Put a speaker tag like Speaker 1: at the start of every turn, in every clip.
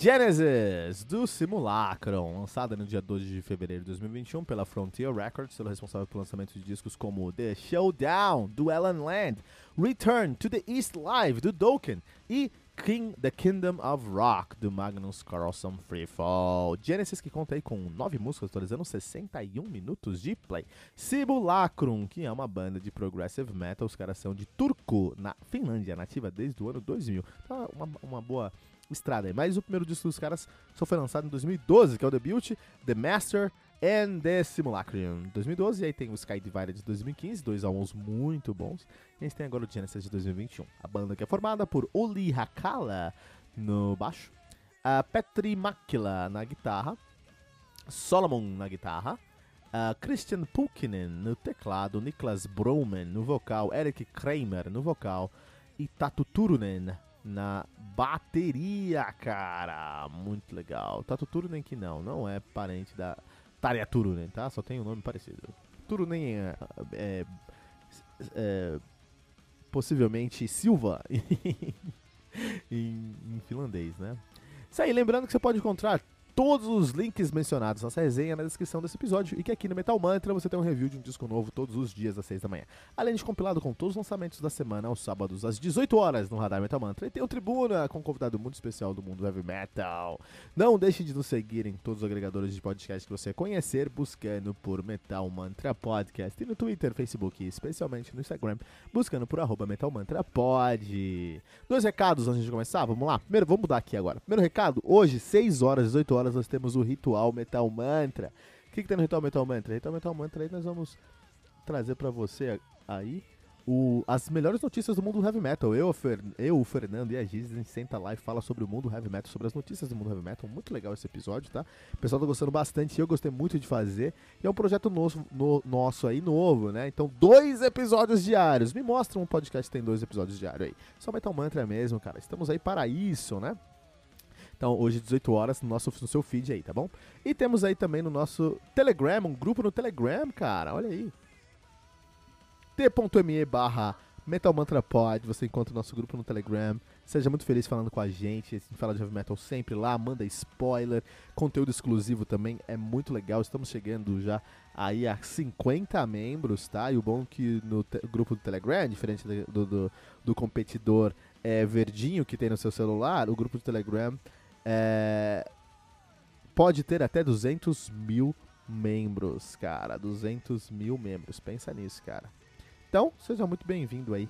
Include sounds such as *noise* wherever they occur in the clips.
Speaker 1: Genesis, do Simulacrum, lançada no dia 12 de fevereiro de 2021 pela Frontier Records, sendo responsável pelo lançamento de discos como The Showdown, do Ellen Land, Return to the East Live, do Dokken, e King, The Kingdom of Rock, do Magnus Carlson Freefall. Genesis que conta aí com nove músicas, atualizando 61 minutos de play. Simulacrum, que é uma banda de progressive metal, os caras são de Turku, na Finlândia, nativa desde o ano 2000. Então, uma, uma boa estrada. Mas o primeiro disco dos caras só foi lançado em 2012, que é o debut, The Master and the Simulacrum, 2012. E aí tem o Sky Divided de 2015, dois álbuns muito bons. E a gente tem agora o Genesis de 2021. A banda que é formada por Oli Hakala no baixo, a Petri Makila na guitarra, Solomon na guitarra, Christian Pulkinen no teclado, Niklas Broman no vocal, Eric Kramer no vocal e Tatu Turunen na bateria, cara. Muito legal. Tatu Turunen que não, não é parente da Tarja Turunen, tá? Só tem um nome parecido. Turunen é, é, é possivelmente Silva *laughs* em, em finlandês, né? Isso aí, lembrando que você pode encontrar todos os links mencionados nessa resenha na descrição desse episódio e que aqui no Metal Mantra você tem um review de um disco novo todos os dias às 6 da manhã. Além de compilado com todos os lançamentos da semana aos sábados às 18 horas no Radar Metal Mantra. E tem o Tribuna com um convidado muito especial do mundo heavy metal. Não deixe de nos seguir em todos os agregadores de podcast que você conhecer, buscando por Metal Mantra Podcast e no Twitter, Facebook e especialmente no Instagram, buscando por arroba Metal Mantra Pod. Dois recados antes de começar, vamos lá. Primeiro, vamos mudar aqui agora. Primeiro recado, hoje, 6 horas, 18 horas, nós temos o Ritual Metal Mantra. O que, que tem no Ritual Metal Mantra? Ritual Metal Mantra aí nós vamos trazer para você aí o, as melhores notícias do mundo heavy metal. Eu, Fer, eu o Fernando e a Giz, a gente senta lá e fala sobre o mundo heavy metal, sobre as notícias do mundo heavy metal. Muito legal esse episódio, tá? O pessoal tá gostando bastante, eu gostei muito de fazer. E é um projeto nosso, no, nosso aí, novo, né? Então, dois episódios diários. Me mostra um podcast que tem dois episódios diários aí. Só Metal Mantra mesmo, cara. Estamos aí para isso, né? Então, hoje, 18 horas, no, nosso, no seu feed aí, tá bom? E temos aí também no nosso Telegram, um grupo no Telegram, cara, olha aí. t.me barra Metal Mantra você encontra o nosso grupo no Telegram. Seja muito feliz falando com a gente. A gente fala de heavy metal sempre lá, manda spoiler, conteúdo exclusivo também, é muito legal. Estamos chegando já aí a 50 membros, tá? E o bom é que no grupo do Telegram, diferente do, do, do competidor é, verdinho que tem no seu celular, o grupo do Telegram é, pode ter até 200 mil membros, cara. 200 mil membros. Pensa nisso, cara. Então, seja muito bem-vindo aí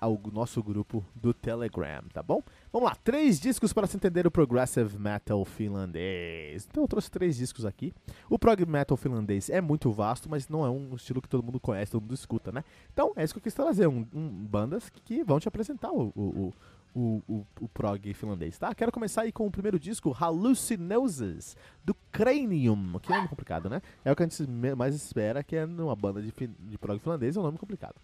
Speaker 1: ao nosso grupo do Telegram, tá bom? Vamos lá, três discos para se entender o progressive metal finlandês. Então eu trouxe três discos aqui. O prog metal finlandês é muito vasto, mas não é um estilo que todo mundo conhece, todo mundo escuta, né? Então é isso que eu quis trazer, um, um bandas que vão te apresentar o, o, o, o, o prog finlandês, tá? Quero começar aí com o primeiro disco, Hallucinosis, do Cranium, que é um nome complicado, né? É o que a gente mais espera, que é numa banda de, de prog finlandês, é um nome complicado.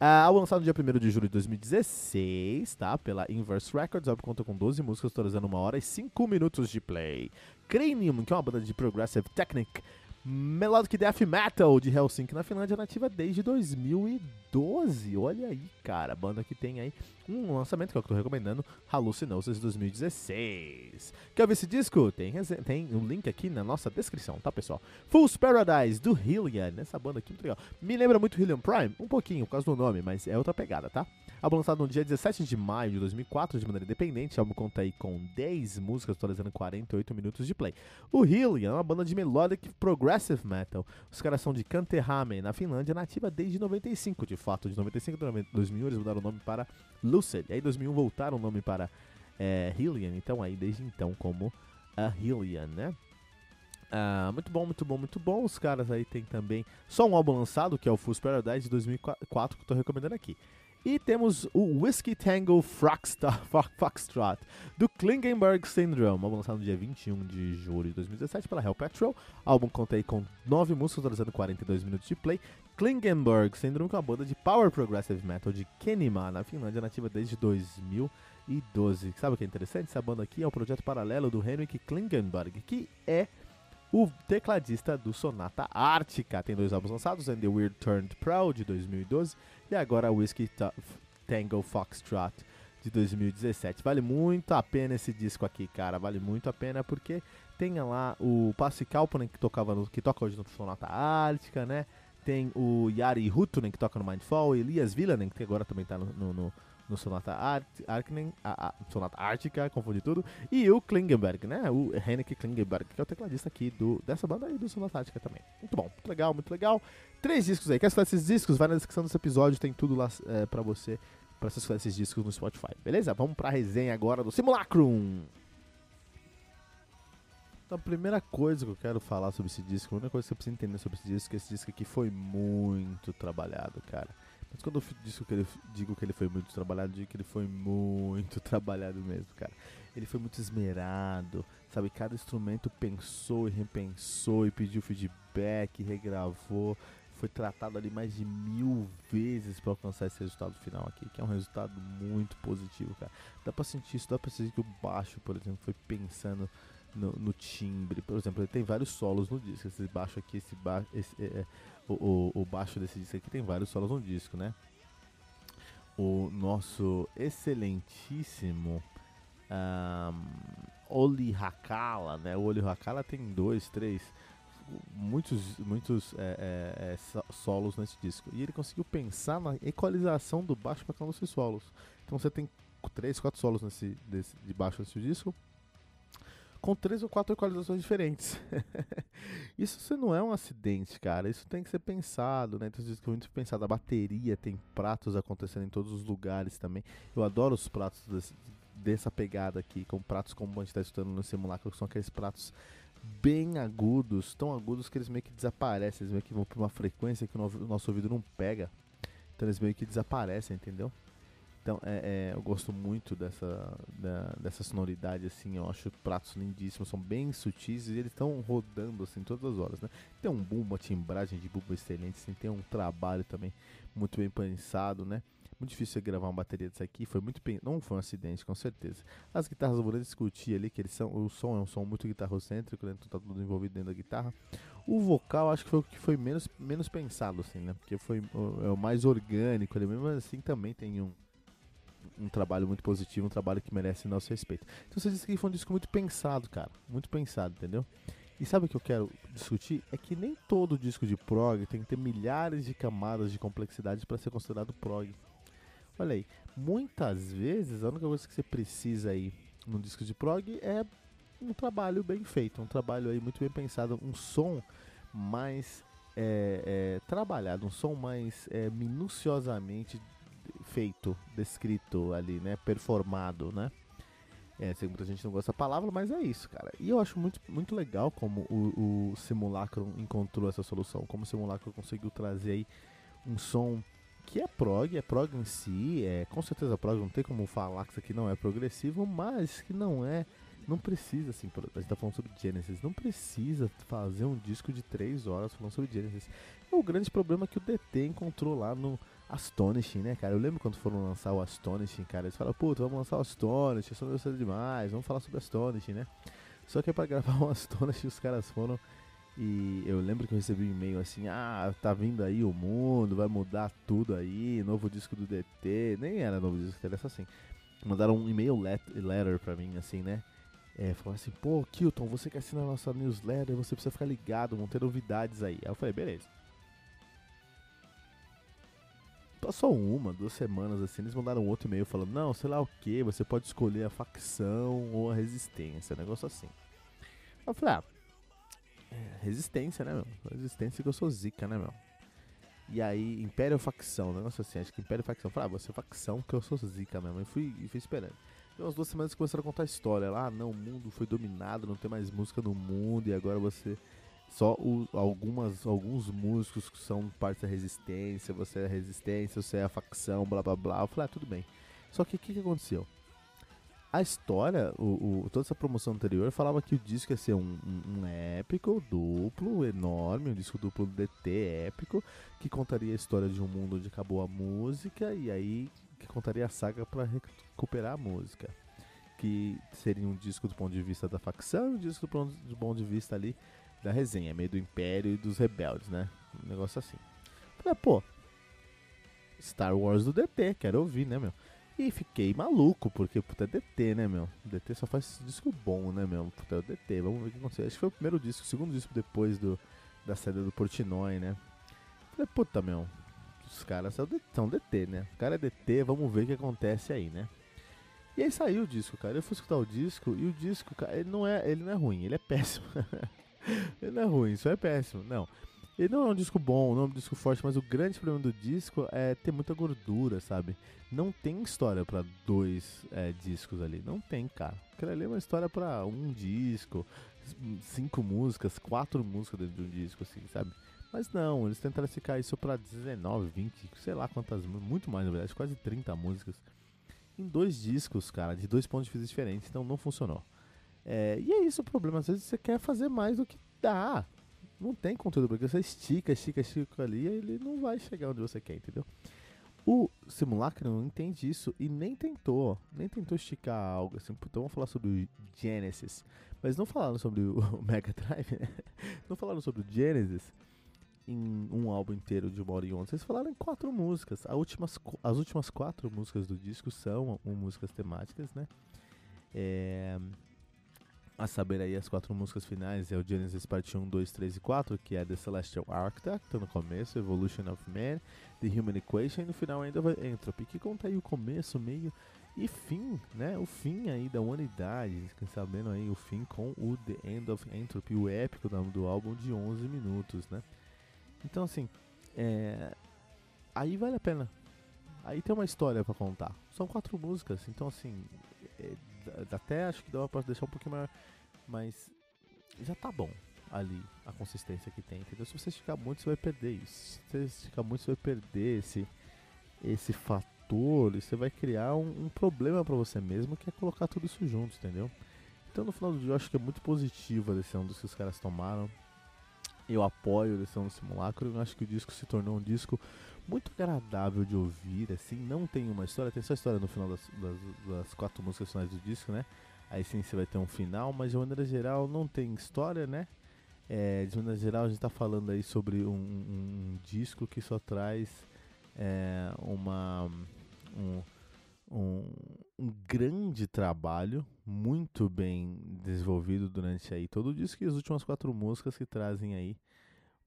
Speaker 1: Uh, álbum lançado no dia 1 de julho de 2016, tá? Pela Inverse Records, o álbum conta com 12 músicas, totalizando 1 hora e 5 minutos de play. Cranium, que é uma banda de progressive technic, Melodic Death Metal de Helsinki na Finlândia, nativa desde 2012. Olha aí, cara, banda que tem aí um lançamento que eu tô recomendando, Hallucinosis 2016. Quer ver esse disco? Tem, tem um link aqui na nossa descrição, tá, pessoal? Fool's Paradise do Hillian, essa banda aqui muito legal. Me lembra muito Hillian Prime, um pouquinho por causa do nome, mas é outra pegada, tá? Álbum lançado no dia 17 de maio de 2004 de maneira independente, o álbum conta aí com 10 músicas, totalizando 48 minutos de play. O Hillian é uma banda de melodic progressive metal. Os caras são de Kanterhame, na Finlândia, nativa desde 95, de fato, de 95 a 2000 eles mudaram o nome para Lucid. E aí, em 2001, voltaram o nome para é, Hillian. Então, aí, desde então, como a Hillian, né? Ah, muito bom, muito bom, muito bom. Os caras aí tem também só um álbum lançado, que é o Fool's Paradise de 2004, que eu tô recomendando aqui. E temos o Whiskey Tango Foxtrot, do Klingenberg Syndrome, álbum lançado no dia 21 de julho de 2017 pela Hell Patrol. O álbum conta aí com 9 músicas, totalizando 42 minutos de play. Klingenberg Syndrome, que é uma banda de power progressive metal de Kenima, na Finlândia, nativa desde 2012. Sabe o que é interessante? Essa banda aqui é um projeto paralelo do Henrik Klingenberg, que é o tecladista do Sonata Ártica. Tem dois álbuns lançados, And the Weird Turned Proud, de 2012, e agora Whiskey Tango Foxtrot, de 2017. Vale muito a pena esse disco aqui, cara. Vale muito a pena porque tem lá o Passi Kalponen, que, tocava no, que toca hoje no Sonata Ártica, né? Tem o Yari Hutunen, que toca no Mindfall, Elias Villanen, que agora também tá no, no, no no Sonata Arknen, a, a, Sonata Ártica, confundi tudo, e o Klingenberg, né? O Henrik Klingenberg, que é o tecladista aqui do, dessa banda aí do Sonata Ártica também. Muito bom, muito legal, muito legal. Três discos aí. Quer escutar esses discos? Vai na descrição desse episódio, tem tudo lá é, pra você, pra você escutar esses discos no Spotify, beleza? Vamos pra resenha agora do Simulacrum. Então, a primeira coisa que eu quero falar sobre esse disco, a única coisa que você precisa entender sobre esse disco é que esse disco aqui foi muito trabalhado, cara. Mas quando eu digo que, ele, digo que ele foi muito trabalhado, digo que ele foi muito *laughs* trabalhado mesmo, cara. Ele foi muito esmerado, sabe? Cada instrumento pensou e repensou e pediu feedback, regravou. Foi tratado ali mais de mil vezes para alcançar esse resultado final aqui, que é um resultado muito positivo, cara. Dá pra sentir isso, dá pra sentir que o baixo, por exemplo, foi pensando no, no timbre. Por exemplo, ele tem vários solos no disco. Esse baixo aqui, esse baixo. É, é o, o, o, baixo desse disco aqui tem vários solos no disco, né? O nosso excelentíssimo um, Oli Hakala, né? O Oli Hakala tem dois, três, muitos, muitos é, é, é, solos nesse disco. E ele conseguiu pensar na equalização do baixo para cada um desses solos. Então você tem três, quatro solos nesse, desse, de baixo nesse disco com três ou quatro equalizações diferentes. *laughs* isso não é um acidente, cara. Isso tem que ser pensado, né? Então, isso é muito pensado. A bateria tem pratos acontecendo em todos os lugares também. Eu adoro os pratos desse, dessa pegada aqui, com pratos como a gente está estudando no simulacro, que são aqueles pratos bem agudos, tão agudos que eles meio que desaparecem, eles meio que vão para uma frequência que o nosso ouvido não pega. Então eles meio que desaparecem, entendeu? Então, é, é, eu gosto muito dessa, da, dessa sonoridade, assim, eu acho pratos lindíssimos, são bem sutis e eles estão rodando, assim, todas as horas, né? Tem um boom, uma timbragem de bumbo excelente, assim, tem um trabalho também muito bem pensado, né? Muito difícil gravar uma bateria dessa aqui, foi muito bem, não foi um acidente, com certeza. As guitarras eu vou discutir ali, que eles são, o som é um som muito guitarrocêntrico, né? Então tá tudo envolvido dentro da guitarra. O vocal acho que foi o que foi menos, menos pensado, assim, né? Porque foi o, é o mais orgânico ali, mesmo assim também tem um um trabalho muito positivo, um trabalho que merece nosso respeito. Então você disse que foi um disco muito pensado, cara. Muito pensado, entendeu? E sabe o que eu quero discutir? É que nem todo disco de prog tem que ter milhares de camadas de complexidade para ser considerado prog. Olha aí, muitas vezes a única coisa que você precisa aí num disco de prog é um trabalho bem feito, um trabalho aí muito bem pensado, um som mais é, é, trabalhado, um som mais é, minuciosamente feito, descrito ali, né? Performado, né? É, sei muita gente não gosta da palavra, mas é isso, cara. E eu acho muito, muito legal como o, o Simulacro encontrou essa solução, como o Simulacro conseguiu trazer aí um som que é prog, é prog em si, é com certeza prog, não tem como falar que isso aqui não é progressivo, mas que não é, não precisa, assim, a gente tá falando sobre Genesis, não precisa fazer um disco de 3 horas falando sobre Genesis. É o grande problema que o DT encontrou lá no, Astonishing, né, cara? Eu lembro quando foram lançar o Astonishing, cara. Eles falaram, puta, vamos lançar o Astonishing, só gostando demais, vamos falar sobre Astonishing, né? Só que é pra *laughs* gravar o Astonishing os caras foram. E eu lembro que eu recebi um e-mail assim: ah, tá vindo aí o mundo, vai mudar tudo aí, novo disco do DT. Nem era novo disco, era só assim. Mandaram um e-mail letter pra mim, assim, né? É, falaram assim: pô, Kilton, você que assina a nossa newsletter, você precisa ficar ligado, vão ter novidades aí. Aí eu falei: beleza. Passou uma, duas semanas assim, eles mandaram outro e-mail falando, não, sei lá o que, você pode escolher a facção ou a resistência, negócio assim. Eu falei, ah, é, resistência, né, meu? Resistência que eu sou zica, né, meu? E aí, Império facção, negócio assim, acho que Império facção. Eu falei, ah, você é facção que eu sou zica mesmo. E fui, e fui esperando. E umas duas semanas começaram a contar a história lá, ah, não, o mundo foi dominado, não tem mais música no mundo, e agora você só o, algumas, alguns músicos que são parte da resistência, você é a resistência, você é a facção, blá blá blá. Eu falei, ah, tudo bem. Só que o que, que aconteceu? A história, o, o, toda essa promoção anterior falava que o disco ia ser um, um, um, épico, duplo, enorme, um disco duplo DT épico, que contaria a história de um mundo onde acabou a música e aí que contaria a saga para recuperar a música. Que seria um disco do ponto de vista da facção e um disco do ponto, de vista ali da resenha, meio do Império e dos Rebeldes, né? Um negócio assim. Falei, pô, Star Wars do DT, quero ouvir, né, meu? E fiquei maluco, porque, puta, é DT, né, meu? DT só faz disco bom, né, meu? Puta, é o DT, vamos ver o que aconteceu. Acho que foi o primeiro disco, o segundo disco depois do, da saída do Portnoy, né? Falei, puta, meu, os caras são, são DT, né? O cara é DT, vamos ver o que acontece aí, né? E aí saiu o disco, cara. Eu fui escutar o disco e o disco, cara, ele não é, ele não é ruim, ele é péssimo. *laughs* *laughs* não é ruim, isso é péssimo. Não. Ele não é um disco bom, não é um disco forte, mas o grande problema do disco é ter muita gordura, sabe? Não tem história para dois é, discos ali. Não tem, cara. Aquilo ali é uma história para um disco, cinco músicas, quatro músicas dentro de um disco, assim, sabe? Mas não, eles tentaram ficar isso pra 19, 20, sei lá quantas, muito mais na verdade, quase 30 músicas. Em dois discos, cara, de dois pontos de vista diferentes, então não funcionou. É, e é isso o problema, às vezes você quer fazer mais do que dá. Não tem conteúdo, porque você estica, estica, estica ali ele não vai chegar onde você quer, entendeu? O Simulacro não entende isso e nem tentou, nem tentou esticar algo assim. Então vamos falar sobre o Genesis. Mas não falaram sobre o *laughs* Mega Drive, né? Não falaram sobre o Genesis em um álbum inteiro de uma hora e onze. Vocês falaram em quatro músicas. As últimas, as últimas quatro músicas do disco são músicas temáticas, né? É, a saber aí as quatro músicas finais é o Genesis Part 1, 2, 3 e 4, que é The Celestial Architect, no começo, Evolution of Man, The Human Equation, e no final ainda vai Entropy, que conta aí o começo, meio e fim, né? O fim aí da humanidade, sabendo aí o fim com o The End of Entropy, o épico do álbum de 11 minutos, né? Então assim, é... aí vale a pena. Aí tem uma história para contar. São quatro músicas, então assim, é, até acho que dá pra deixar um pouquinho maior, mas já tá bom ali a consistência que tem, entendeu? Se você esticar muito, você vai perder isso. Se você esticar muito, você vai perder esse, esse fator, e você vai criar um, um problema para você mesmo, que é colocar tudo isso junto, entendeu? Então no final do dia eu acho que é muito positiva a decisão dos que os caras tomaram. Eu apoio a decisão do simulacro, eu acho que o disco se tornou um disco muito agradável de ouvir, assim, não tem uma história, tem só história no final das, das, das, quatro músicas finais do disco, né? Aí sim você vai ter um final, mas de maneira geral não tem história, né? É, de maneira geral a gente está falando aí sobre um, um, um, disco que só traz é, uma um, um, um, grande trabalho, muito bem desenvolvido durante aí todo o disco e as últimas quatro músicas que trazem aí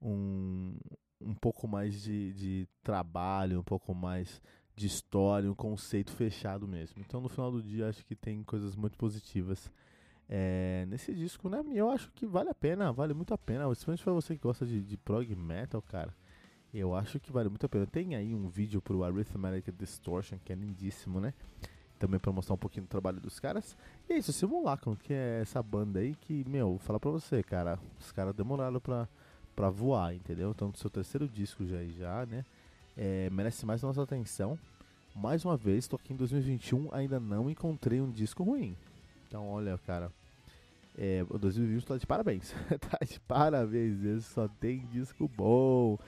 Speaker 1: um, um pouco mais de, de trabalho, um pouco mais de história, um conceito fechado mesmo. Então no final do dia acho que tem coisas muito positivas é, nesse disco, né? Eu acho que vale a pena, vale muito a pena. Principalmente pra você que gosta de, de prog metal, cara. Eu acho que vale muito a pena. Tem aí um vídeo pro Arithmetic Distortion, que é lindíssimo, né? Também pra mostrar um pouquinho do trabalho dos caras. E é isso, Simulacrum, que é essa banda aí que, meu, vou falar pra você, cara. Os caras demoraram pra para voar, entendeu? Então, seu terceiro disco já, já né? É, merece mais nossa atenção. Mais uma vez, tô aqui em 2021, ainda não encontrei um disco ruim. Então, olha, cara, é, o 2020 tá de parabéns. *laughs* tá de parabéns, só tem disco bom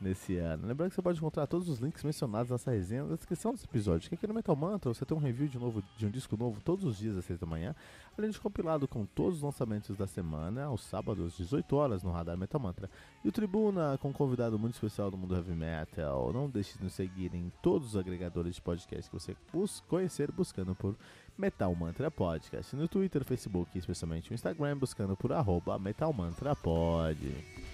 Speaker 1: nesse ano. Lembrando que você pode encontrar todos os links mencionados nessa resenha na descrição desse episódio. Que aqui no Metal Mantra você tem um review de novo de um disco novo todos os dias às 6 da manhã, além de compilado com todos os lançamentos da semana, aos sábados, 18 horas, no Radar Metal Mantra. E o Tribuna com um convidado muito especial do mundo heavy metal. Não deixe de nos seguir em todos os agregadores de podcast que você bus conhecer buscando por Metal Mantra Podcast. No Twitter, Facebook e especialmente no Instagram, buscando por arroba Metal Mantra Pod.